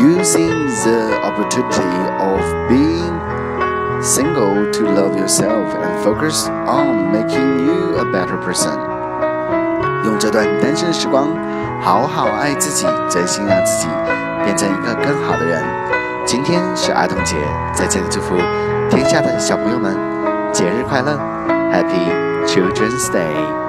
using the opportunity of being single to love yourself and focus on making you a better person 用这段单身时光好好爱自己真心让自己变成一个更好的人今天是儿童节在这里祝福天下的小朋友们节日快乐 happy children's day